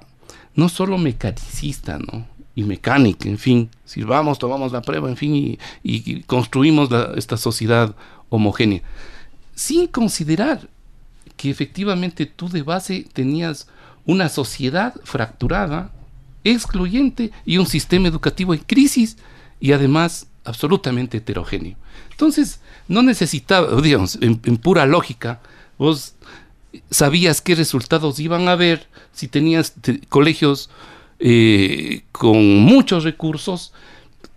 no solo mecanicista, ¿no? y mecánica, en fin, si vamos, tomamos la prueba, en fin, y, construimos esta sociedad homogénea, sin considerar que efectivamente tú de base tenías una sociedad fracturada, excluyente y un sistema educativo en crisis y además absolutamente heterogéneo. Entonces, no necesitaba, digamos, en, pura lógica, vos sabías qué resultados iban a haber si tenías colegios eh, con muchos recursos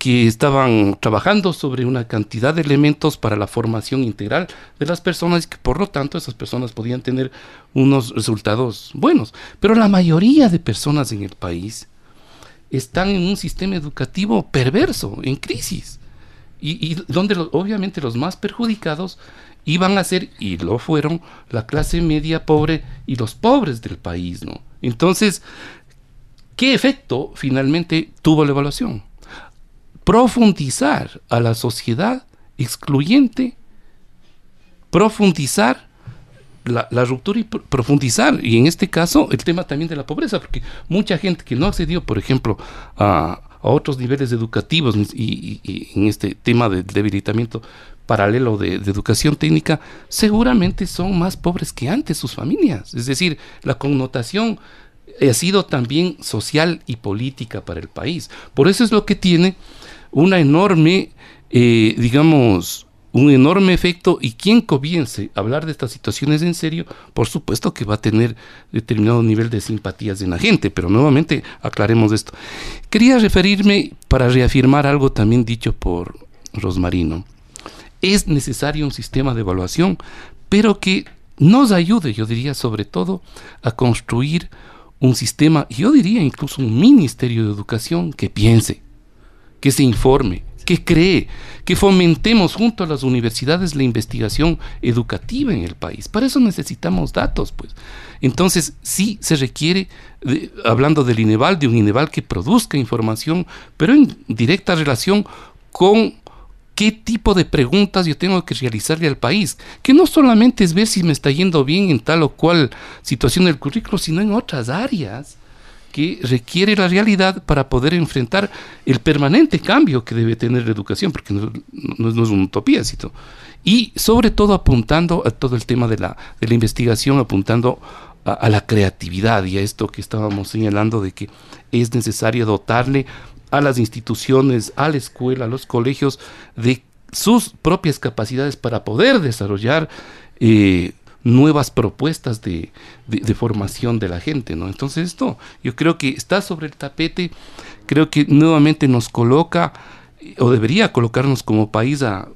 que estaban trabajando sobre una cantidad de elementos para la formación integral de las personas y que por lo tanto esas personas podían tener unos resultados buenos. Pero la mayoría de personas en el país están en un sistema educativo perverso, en crisis, y, donde obviamente los más perjudicados iban a ser, y lo fueron, la clase media pobre y los pobres del país, ¿no? Entonces, ¿qué efecto finalmente tuvo la evaluación? Profundizar a la sociedad excluyente, profundizar la, ruptura y profundizar, y en este caso el tema también de la pobreza, porque mucha gente que no accedió, por ejemplo, a, otros niveles educativos y, en este tema de debilitamiento paralelo de, educación técnica, seguramente son más pobres que antes sus familias. Es decir, la connotación ha sido también social y política para el país. Por eso es lo que tiene una enorme, eh, digamos, un enorme efecto y quien comience a hablar de estas situaciones en serio, por supuesto que va a tener determinado nivel de simpatías en la gente, pero nuevamente aclaremos esto. Quería referirme para reafirmar algo también dicho por Rosmarino. Es necesario un sistema de evaluación, pero que nos ayude, yo diría sobre todo, a construir un sistema, yo diría incluso un ministerio de educación que piense, que se informe, que cree que fomentemos junto a las universidades la investigación educativa en el país. Para eso necesitamos datos, pues. Entonces, sí se requiere, hablando del INEVAL, de un INEVAL que produzca información, pero en directa relación con qué tipo de preguntas yo tengo que realizarle al país, que no solamente es ver si me está yendo bien en tal o cual situación del currículo, sino en otras áreas que requiere la realidad para poder enfrentar el permanente cambio que debe tener la educación, porque no, es una utopía, ¿cito? y sobre todo apuntando a todo el tema de la, de la investigación, apuntando a, a, la creatividad y a esto que estábamos señalando de que es necesario dotarle a las instituciones, a la escuela, a los colegios de sus propias capacidades para poder desarrollar eh, nuevas propuestas de, formación de la gente, ¿no? Entonces esto yo creo que está sobre el tapete, creo que nuevamente nos coloca o debería colocarnos como país a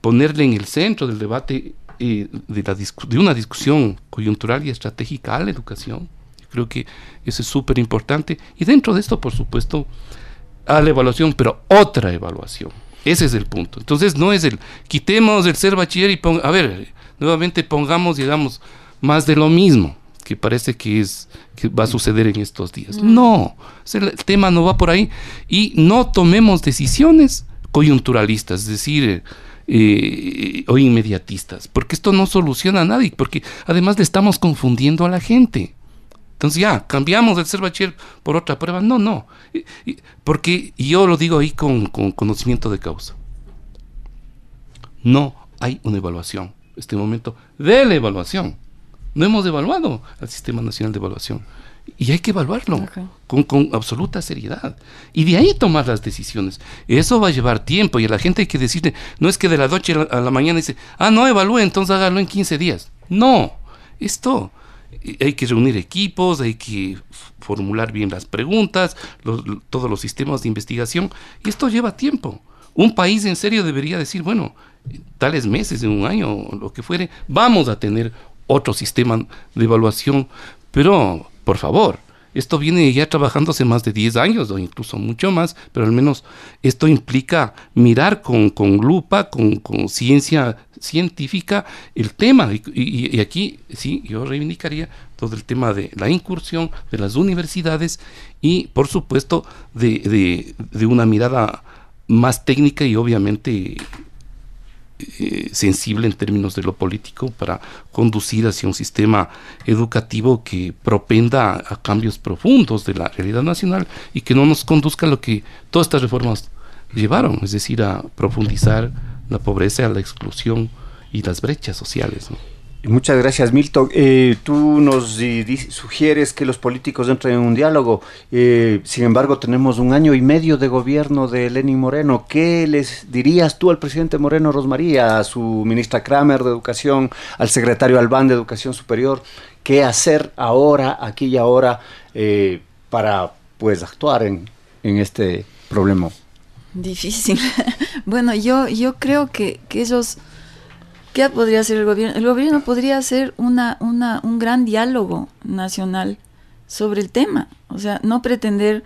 ponerle en el centro del debate eh, de, una discusión coyuntural y estratégica a la educación. Creo que eso es súper importante y dentro de esto, por supuesto, a la evaluación, pero otra evaluación. Ese es el punto. Entonces no es el quitemos el ser bachiller y pong, a ver, nuevamente pongamos, digamos, más de lo mismo, que parece que es que va a suceder en estos días. Mm. No, el tema no va por ahí y no tomemos decisiones coyunturalistas, es decir, eh, o inmediatistas, porque esto no soluciona a nadie, porque además le estamos confundiendo a la gente. Entonces ya, cambiamos el ser bachiller por otra prueba. No, no. Porque yo lo digo ahí con, conocimiento de causa. No hay una evaluación. Este momento de la evaluación. No hemos evaluado al Sistema Nacional de Evaluación. Y hay que evaluarlo con, con, absoluta seriedad. Y de ahí tomar las decisiones. Eso va a llevar tiempo y a la gente hay que decirle, no es que de la noche a la mañana dice, ah, no evalúe, entonces hágalo en 15 días. No, esto hay que reunir equipos, hay que formular bien las preguntas, todos los sistemas de investigación, y esto lleva tiempo. Un país en serio debería decir, bueno, tales meses, en un año, lo que fuere, vamos a tener otro sistema de evaluación, pero por favor, esto viene ya trabajando hace más de 10 años o incluso mucho más, pero al menos esto implica mirar con, lupa, con, ciencia científica el tema. Y, aquí sí, yo reivindicaría todo el tema de la incursión de las universidades y por supuesto de, de una mirada más técnica y obviamente eh, sensible en términos de lo político para conducir hacia un sistema educativo que propenda a, cambios profundos de la realidad nacional y que no nos conduzca a lo que todas estas reformas llevaron, es decir, a profundizar la pobreza, a la exclusión y las brechas sociales. Muchas gracias, Milton. Eh, tú nos sugieres que los políticos entren en un diálogo. Eh, sin embargo, tenemos un año y medio de gobierno de Lenin Moreno. ¿Qué les dirías tú al presidente Moreno Rosmaría, a su ministra Kramer de Educación, al secretario Albán de Educación Superior? ¿Qué hacer ahora, aquí y ahora, eh, para pues actuar en, en este problema? Difícil. bueno, yo, yo creo que, que ellos ¿Qué podría hacer el gobierno? El gobierno podría hacer una, una, un gran diálogo nacional sobre el tema. O sea, no pretender,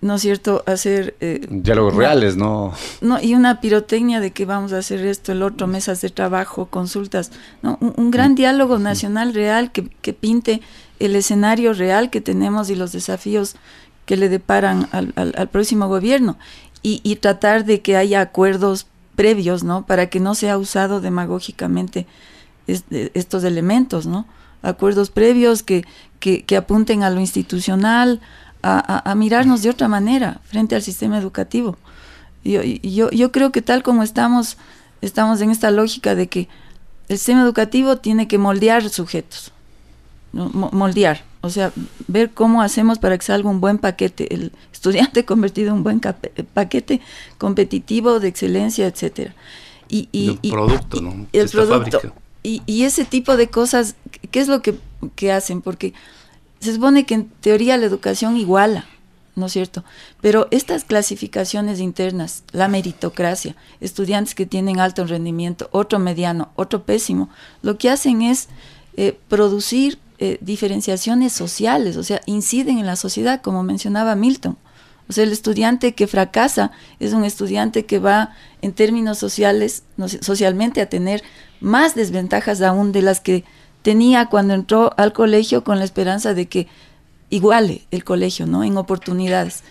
¿no es cierto?, hacer... Eh, Diálogos reales, ¿no? No, y una pirotecnia de que vamos a hacer esto, el otro, mesas de trabajo, consultas. ¿no? Un, gran mm. diálogo nacional real que, que, pinte el escenario real que tenemos y los desafíos que le deparan al, al, próximo gobierno. Y, y tratar de que haya acuerdos previos, ¿no? Para que no sea usado demagógicamente estos elementos, ¿no? Acuerdos previos que, que, apunten a lo institucional, a, mirarnos de otra manera frente al sistema educativo. Yo, yo, yo creo que tal como estamos, estamos en esta lógica de que el sistema educativo tiene que moldear sujetos, moldear, o sea, ver cómo hacemos para que salga un buen paquete, el estudiante convertido en un buen paquete competitivo de excelencia, etcétera. Y, y, producto, ¿no? el producto. Y, y, ese tipo de cosas, ¿qué es lo que, que, hacen? Porque se supone que en teoría la educación iguala, ¿no es cierto? Pero estas clasificaciones internas, la meritocracia, estudiantes que tienen alto rendimiento, otro mediano, otro pésimo, lo que hacen es eh, producir eh, diferenciaciones sociales, o sea, inciden en la sociedad, como mencionaba Milton. O sea, el estudiante que fracasa es un estudiante que va en términos sociales, socialmente a tener más desventajas aún de las que tenía cuando entró al colegio con la esperanza de que iguale el colegio, ¿no? En oportunidades.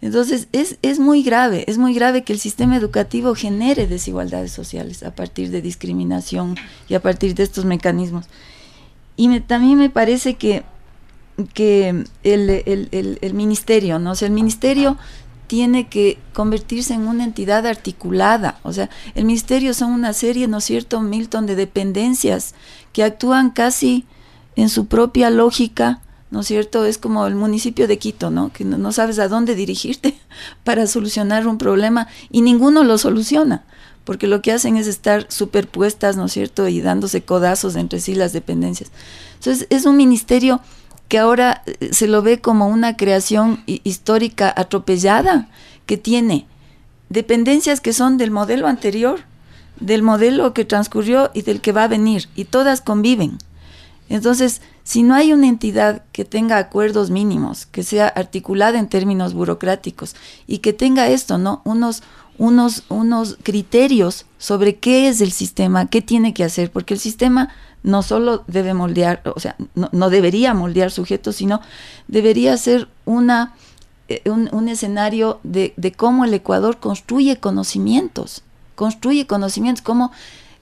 Entonces, es, es muy grave, es muy grave que el sistema educativo genere desigualdades sociales a partir de discriminación y a partir de estos mecanismos. Y también me parece que, que el, ministerio, ¿no? O sea, el ministerio tiene que convertirse en una entidad articulada. O sea, el ministerio son una serie, ¿no es cierto, Milton, de dependencias que actúan casi en su propia lógica, ¿no es cierto? Es como el municipio de Quito, ¿no? Que no, sabes a dónde dirigirte para solucionar un problema y ninguno lo soluciona porque lo que hacen es estar superpuestas, ¿no es cierto?, y dándose codazos entre sí las dependencias. Entonces, es un ministerio que ahora eh, se lo ve como una creación histórica atropellada, que tiene dependencias que son del modelo anterior, del modelo que transcurrió y del que va a venir, y todas conviven. Entonces, si no hay una entidad que tenga acuerdos mínimos, que sea articulada en términos burocráticos y que tenga esto, ¿no? Unos, unos, unos criterios sobre qué es el sistema, qué tiene que hacer, porque el sistema no solo debe moldear, o sea, no, debería moldear sujetos, sino debería ser una, eh, un, escenario de, de, cómo el Ecuador construye conocimientos, construye conocimientos, como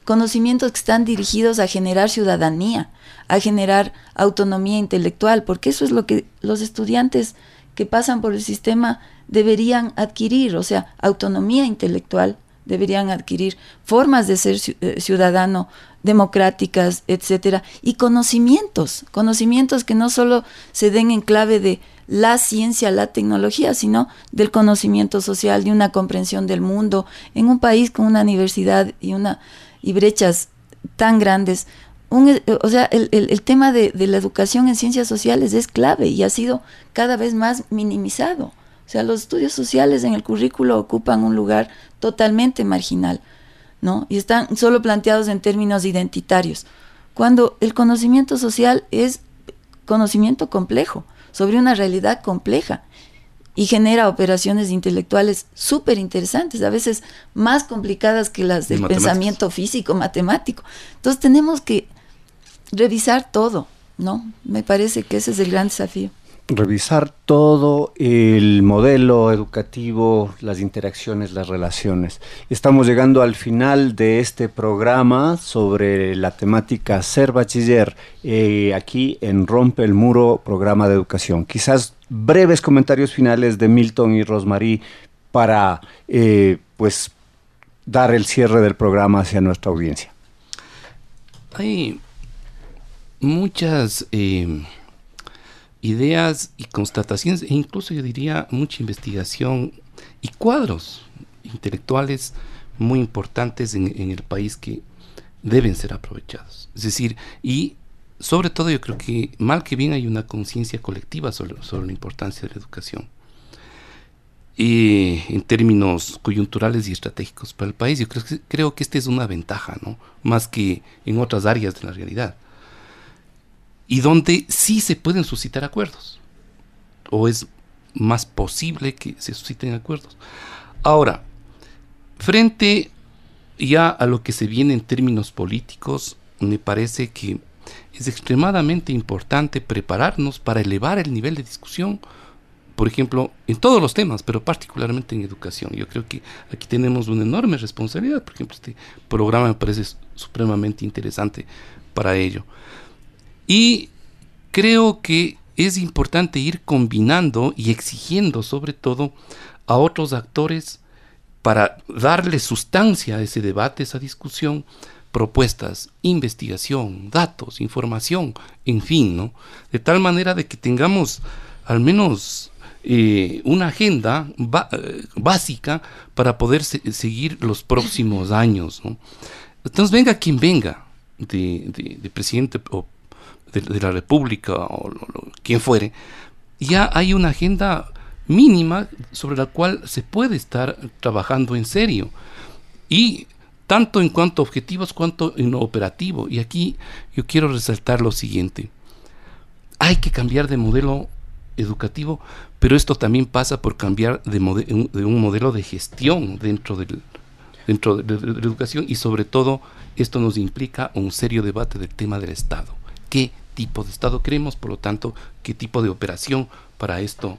conocimientos que están dirigidos a generar ciudadanía, a generar autonomía intelectual, porque eso es lo que los estudiantes que pasan por el sistema deberían adquirir, o sea, autonomía intelectual, deberían adquirir formas de ser eh, ciudadano democráticas, etcétera, y conocimientos, conocimientos que no solo se den en clave de la ciencia, la tecnología, sino del conocimiento social, de una comprensión del mundo, en un país con una universidad y una y brechas tan grandes. Un, o sea, el, el, tema de, de la educación en ciencias sociales es clave y ha sido cada vez más minimizado. O sea, los estudios sociales en el currículo ocupan un lugar totalmente marginal, ¿no? Y están solo planteados en términos identitarios, cuando el conocimiento social es conocimiento complejo, sobre una realidad compleja, y genera operaciones intelectuales súper interesantes, a veces más complicadas que las del pensamiento físico, matemático. Entonces tenemos que revisar todo, ¿no? Me parece que ese es el gran desafío revisar todo el modelo educativo, las interacciones, las relaciones. Estamos llegando al final de este programa sobre la temática Ser Bachiller, eh, aquí en Rompe el Muro, programa de educación. Quizás breves comentarios finales de Milton y Rosmarie para eh, pues dar el cierre del programa hacia nuestra audiencia. Hay muchas... Eh, ideas y constataciones e incluso yo diría mucha investigación y cuadros intelectuales muy importantes en, el país que deben ser aprovechados. Es decir, y sobre todo yo creo que mal que bien hay una conciencia colectiva sobre, sobre, la importancia de la educación. Y en términos coyunturales y estratégicos para el país, yo creo que, creo que esta es una ventaja, ¿no? Más que en otras áreas de la realidad y donde sí se pueden suscitar acuerdos, o es más posible que se susciten acuerdos. Ahora, frente ya a lo que se viene en términos políticos, me parece que es extremadamente importante prepararnos para elevar el nivel de discusión, por ejemplo, en todos los temas, pero particularmente en educación. Yo creo que aquí tenemos una enorme responsabilidad, por ejemplo, este programa me parece supremamente interesante para ello. Y creo que es importante ir combinando y exigiendo sobre todo a otros actores para darle sustancia a ese debate, esa discusión, propuestas, investigación, datos, información, en fin, ¿no? De tal manera de que tengamos al menos eh, una agenda eh, básica para poder seguir los próximos años, ¿no? Entonces venga quien venga de, de presidente o de, la República o quien fuere, ya hay una agenda mínima sobre la cual se puede estar trabajando en serio. Y tanto en cuanto a objetivos cuanto en lo operativo. Y aquí yo quiero resaltar lo siguiente. Hay que cambiar de modelo educativo, pero esto también pasa por cambiar de, un modelo de gestión dentro, del, dentro de, la educación y sobre todo esto nos implica un serio debate del tema del Estado. ¿Qué tipo de Estado queremos? Por lo tanto, ¿qué tipo de operación para esto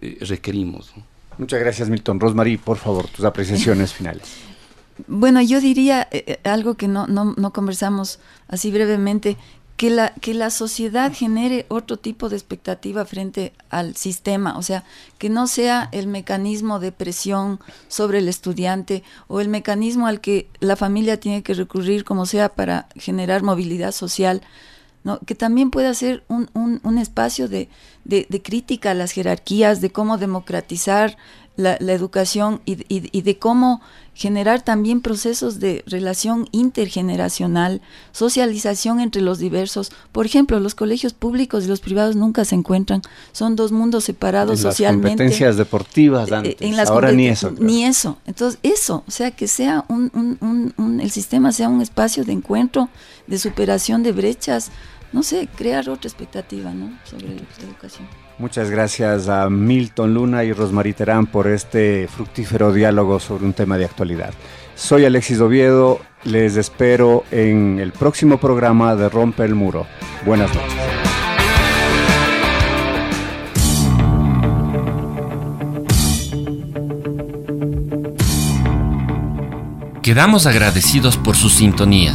eh, requerimos? Muchas gracias, Milton. Rosemary, por favor, tus apreciaciones finales. Bueno, yo diría eh, eh, algo que no, no, no conversamos así brevemente, que la, que la sociedad genere otro tipo de expectativa frente al sistema, o sea, que no sea el mecanismo de presión sobre el estudiante o el mecanismo al que la familia tiene que recurrir como sea para generar movilidad social, ¿no? que también pueda ser un, un, un espacio de, de, de, crítica a las jerarquías, de cómo democratizar la, educación y, y, de cómo generar también procesos de relación intergeneracional, socialización entre los diversos. Por ejemplo, los colegios públicos y los privados nunca se encuentran, son dos mundos separados en socialmente. Las competencias deportivas eh, antes, en las ahora ni eso. Ni eso. Entonces, eso, o sea, que sea un, un, un, el sistema sea un espacio de encuentro, de superación de brechas, no sé, crear otra expectativa ¿no? sobre la educación. Muchas gracias a Milton Luna y Rosmarie Terán por este fructífero diálogo sobre un tema de actualidad. Soy Alexis Oviedo, les espero en el próximo programa de Rompe el Muro. Buenas noches. Quedamos agradecidos por su sintonía